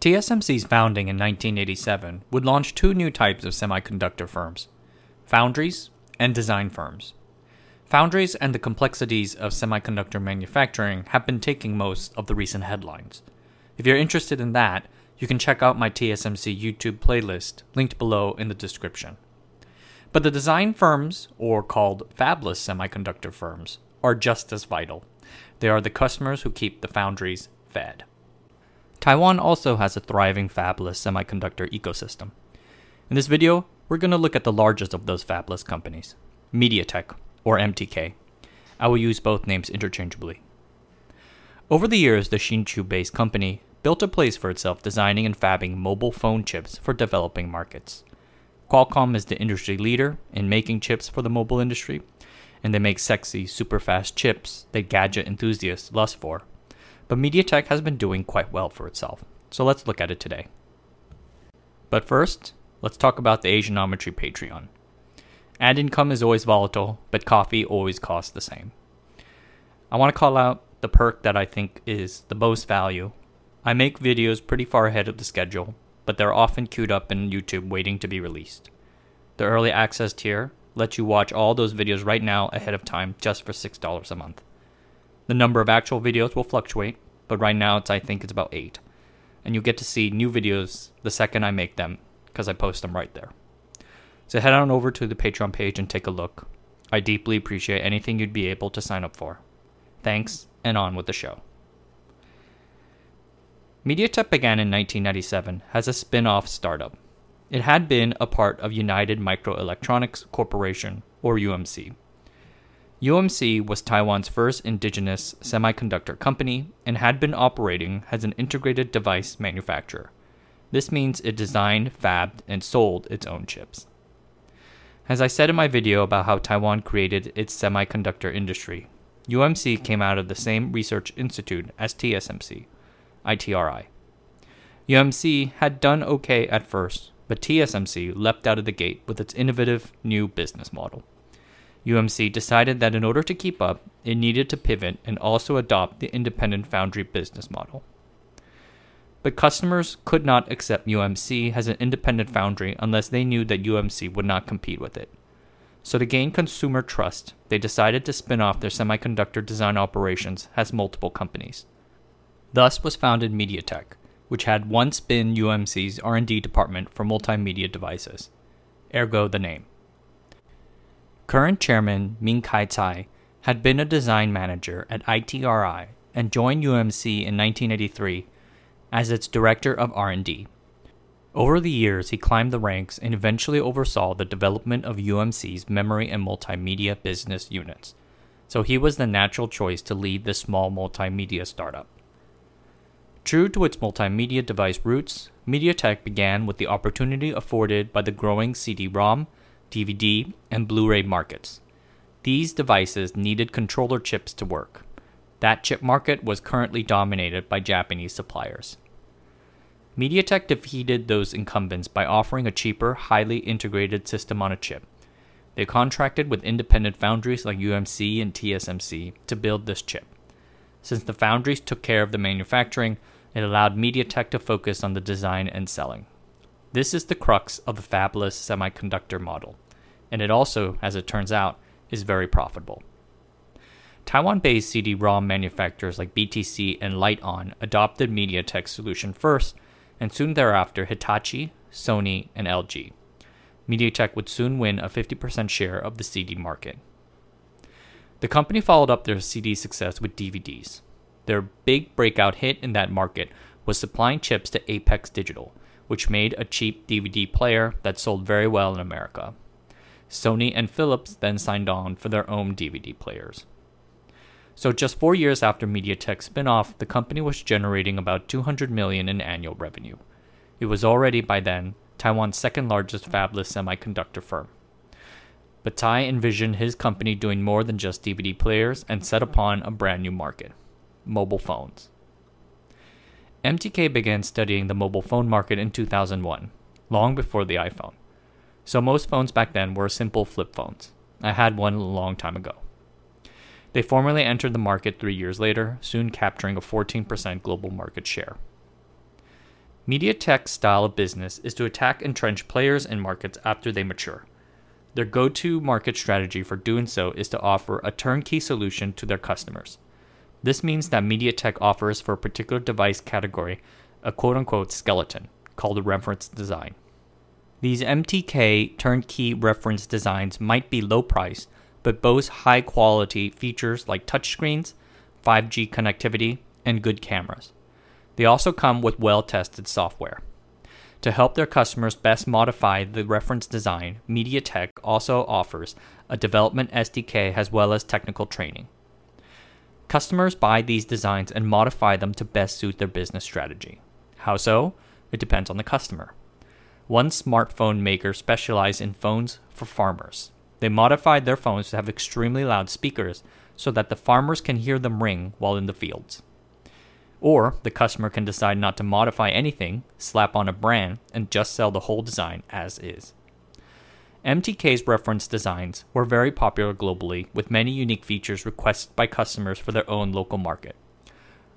TSMC's founding in 1987 would launch two new types of semiconductor firms foundries and design firms. Foundries and the complexities of semiconductor manufacturing have been taking most of the recent headlines. If you're interested in that, you can check out my TSMC YouTube playlist linked below in the description. But the design firms, or called fabless semiconductor firms, are just as vital. They are the customers who keep the foundries fed. Taiwan also has a thriving fabless semiconductor ecosystem. In this video, we're going to look at the largest of those fabless companies, MediaTek, or MTK. I will use both names interchangeably. Over the years, the Hsinchu based company built a place for itself designing and fabbing mobile phone chips for developing markets. Qualcomm is the industry leader in making chips for the mobile industry, and they make sexy, super fast chips that gadget enthusiasts lust for but MediaTek has been doing quite well for itself. So let's look at it today. But first, let's talk about the Asianometry Patreon. Ad income is always volatile, but coffee always costs the same. I want to call out the perk that I think is the most value. I make videos pretty far ahead of the schedule, but they're often queued up in YouTube waiting to be released. The early access tier lets you watch all those videos right now ahead of time just for $6 a month. The number of actual videos will fluctuate, but right now it's I think it's about 8. And you'll get to see new videos the second I make them because I post them right there. So head on over to the Patreon page and take a look. I deeply appreciate anything you'd be able to sign up for. Thanks, and on with the show. MediaTek began in 1997 as a spin off startup. It had been a part of United Microelectronics Corporation, or UMC. UMC was Taiwan's first indigenous semiconductor company and had been operating as an integrated device manufacturer. This means it designed, fabbed, and sold its own chips. As I said in my video about how Taiwan created its semiconductor industry, UMC came out of the same research institute as TSMC, ITRI. UMC had done okay at first, but TSMC leapt out of the gate with its innovative new business model. UMC decided that in order to keep up, it needed to pivot and also adopt the independent foundry business model. But customers could not accept UMC as an independent foundry unless they knew that UMC would not compete with it. So, to gain consumer trust, they decided to spin off their semiconductor design operations as multiple companies. Thus was founded MediaTek, which had once been UMC's R&D department for multimedia devices. Ergo the name. Current chairman Ming Kai Tsai had been a design manager at ITRI and joined UMC in 1983 as its director of R&D. Over the years, he climbed the ranks and eventually oversaw the development of UMC's memory and multimedia business units. So he was the natural choice to lead this small multimedia startup. True to its multimedia device roots, MediaTek began with the opportunity afforded by the growing CD-ROM DVD, and Blu ray markets. These devices needed controller chips to work. That chip market was currently dominated by Japanese suppliers. MediaTek defeated those incumbents by offering a cheaper, highly integrated system on a chip. They contracted with independent foundries like UMC and TSMC to build this chip. Since the foundries took care of the manufacturing, it allowed MediaTek to focus on the design and selling. This is the crux of the fabless semiconductor model, and it also, as it turns out, is very profitable. Taiwan based CD ROM manufacturers like BTC and Lite-On adopted MediaTek's solution first, and soon thereafter Hitachi, Sony, and LG. MediaTek would soon win a 50% share of the CD market. The company followed up their CD success with DVDs. Their big breakout hit in that market was supplying chips to Apex Digital, which made a cheap DVD player that sold very well in America. Sony and Philips then signed on for their own DVD players. So just 4 years after MediaTek's spin-off, the company was generating about 200 million in annual revenue. It was already by then Taiwan's second largest fabless semiconductor firm. But Tsai envisioned his company doing more than just DVD players and set upon a brand new market mobile phones. MTK began studying the mobile phone market in 2001, long before the iPhone. So most phones back then were simple flip phones. I had one a long time ago. They formally entered the market three years later, soon capturing a 14% global market share. MediaTek's style of business is to attack entrenched players and markets after they mature. Their go to market strategy for doing so is to offer a turnkey solution to their customers. This means that MediaTek offers for a particular device category a quote unquote skeleton called a reference design. These MTK turnkey reference designs might be low priced, but boast high quality features like touchscreens, 5G connectivity, and good cameras. They also come with well tested software. To help their customers best modify the reference design, MediaTek also offers a development SDK as well as technical training. Customers buy these designs and modify them to best suit their business strategy. How so? It depends on the customer. One smartphone maker specialized in phones for farmers. They modified their phones to have extremely loud speakers so that the farmers can hear them ring while in the fields. Or the customer can decide not to modify anything, slap on a brand, and just sell the whole design as is. MTK's reference designs were very popular globally, with many unique features requested by customers for their own local market.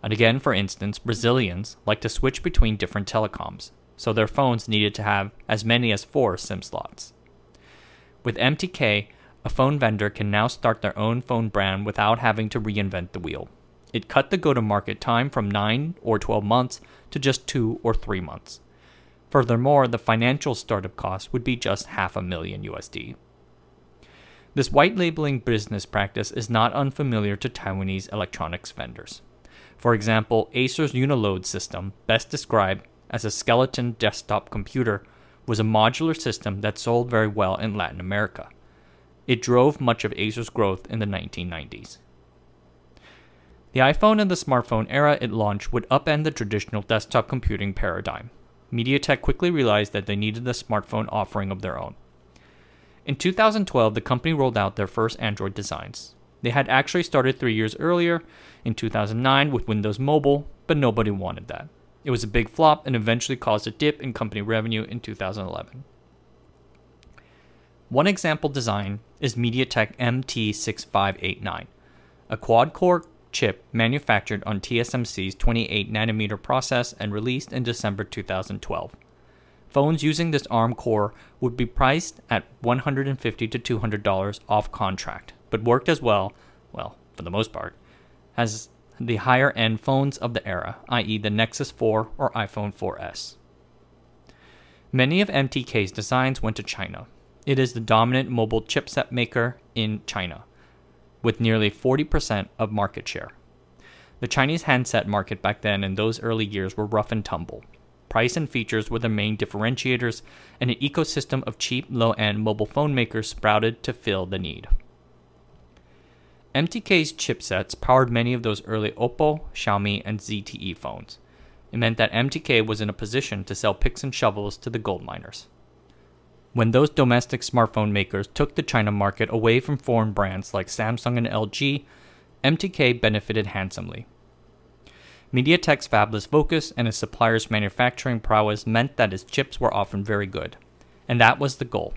And again, for instance, Brazilians like to switch between different telecoms, so their phones needed to have as many as four SIM slots. With MTK, a phone vendor can now start their own phone brand without having to reinvent the wheel. It cut the go to market time from 9 or 12 months to just 2 or 3 months. Furthermore, the financial startup cost would be just half a million USD. This white labeling business practice is not unfamiliar to Taiwanese electronics vendors. For example, Acer's Uniload system, best described as a skeleton desktop computer, was a modular system that sold very well in Latin America. It drove much of Acer's growth in the 1990s. The iPhone and the smartphone era it launched would upend the traditional desktop computing paradigm. MediaTek quickly realized that they needed a smartphone offering of their own. In 2012, the company rolled out their first Android designs. They had actually started three years earlier, in 2009, with Windows Mobile, but nobody wanted that. It was a big flop and eventually caused a dip in company revenue in 2011. One example design is MediaTek MT6589, a quad core chip manufactured on TSMC's 28 nanometer process and released in December 2012. Phones using this ARM core would be priced at $150 to $200 off contract, but worked as well, well, for the most part, as the higher end phones of the era, i.e., the Nexus 4 or iPhone 4S. Many of MTK's designs went to China. It is the dominant mobile chipset maker in China with nearly 40% of market share. The Chinese handset market back then in those early years were rough and tumble. Price and features were the main differentiators, and an ecosystem of cheap, low end mobile phone makers sprouted to fill the need. MTK's chipsets powered many of those early Oppo, Xiaomi, and ZTE phones. It meant that MTK was in a position to sell picks and shovels to the gold miners. When those domestic smartphone makers took the China market away from foreign brands like Samsung and LG, MTK benefited handsomely. MediaTek's fabless focus and its suppliers' manufacturing prowess meant that its chips were often very good. And that was the goal.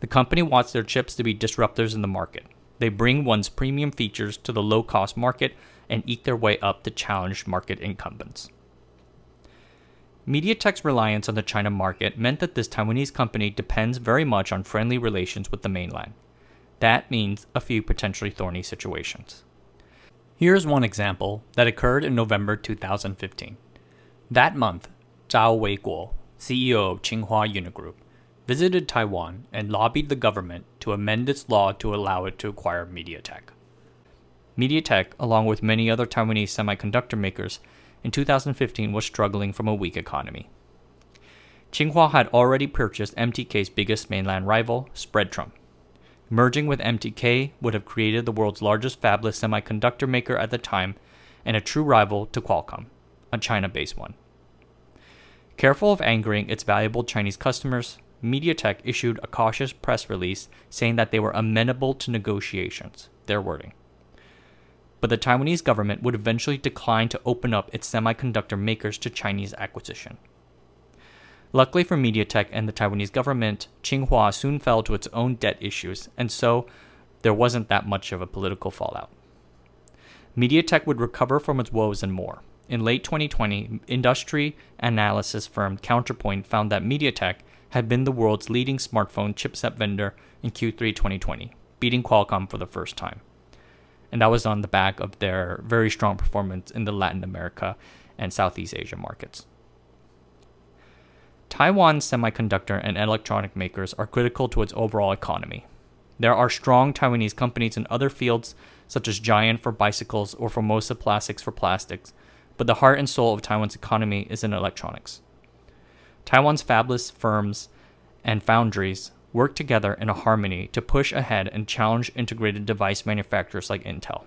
The company wants their chips to be disruptors in the market. They bring one's premium features to the low cost market and eke their way up to challenge market incumbents. MediaTek's reliance on the China market meant that this Taiwanese company depends very much on friendly relations with the mainland. That means a few potentially thorny situations. Here's one example that occurred in November 2015. That month, Zhao Weiguo, CEO of Tsinghua Unigroup, visited Taiwan and lobbied the government to amend its law to allow it to acquire MediaTek. MediaTek, along with many other Taiwanese semiconductor makers, in 2015 was struggling from a weak economy. Tsinghua had already purchased MTK's biggest mainland rival, Spreadtrum. Merging with MTK would have created the world's largest fabless semiconductor maker at the time and a true rival to Qualcomm, a China based one. Careful of angering its valuable Chinese customers, MediaTek issued a cautious press release saying that they were amenable to negotiations, their wording but the Taiwanese government would eventually decline to open up its semiconductor makers to Chinese acquisition. Luckily for MediaTek and the Taiwanese government, Tsinghua soon fell to its own debt issues, and so there wasn't that much of a political fallout. MediaTek would recover from its woes and more. In late 2020, industry analysis firm Counterpoint found that MediaTek had been the world's leading smartphone chipset vendor in Q3 2020, beating Qualcomm for the first time. And that was on the back of their very strong performance in the Latin America and Southeast Asia markets. Taiwan's semiconductor and electronic makers are critical to its overall economy. There are strong Taiwanese companies in other fields, such as Giant for bicycles or Formosa Plastics for plastics, but the heart and soul of Taiwan's economy is in electronics. Taiwan's fabless firms and foundries work together in a harmony to push ahead and challenge integrated device manufacturers like Intel.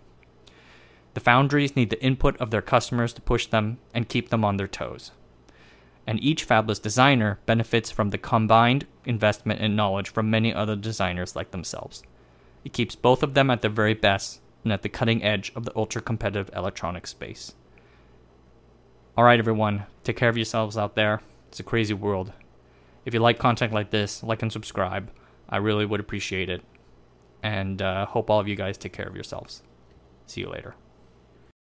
The foundries need the input of their customers to push them and keep them on their toes and each fabless designer benefits from the combined investment and knowledge from many other designers like themselves. It keeps both of them at their very best and at the cutting edge of the ultra competitive electronic space. Alright, everyone, take care of yourselves out there. It's a crazy world. If you like content like this, like and subscribe. I really would appreciate it. And uh, hope all of you guys take care of yourselves. See you later.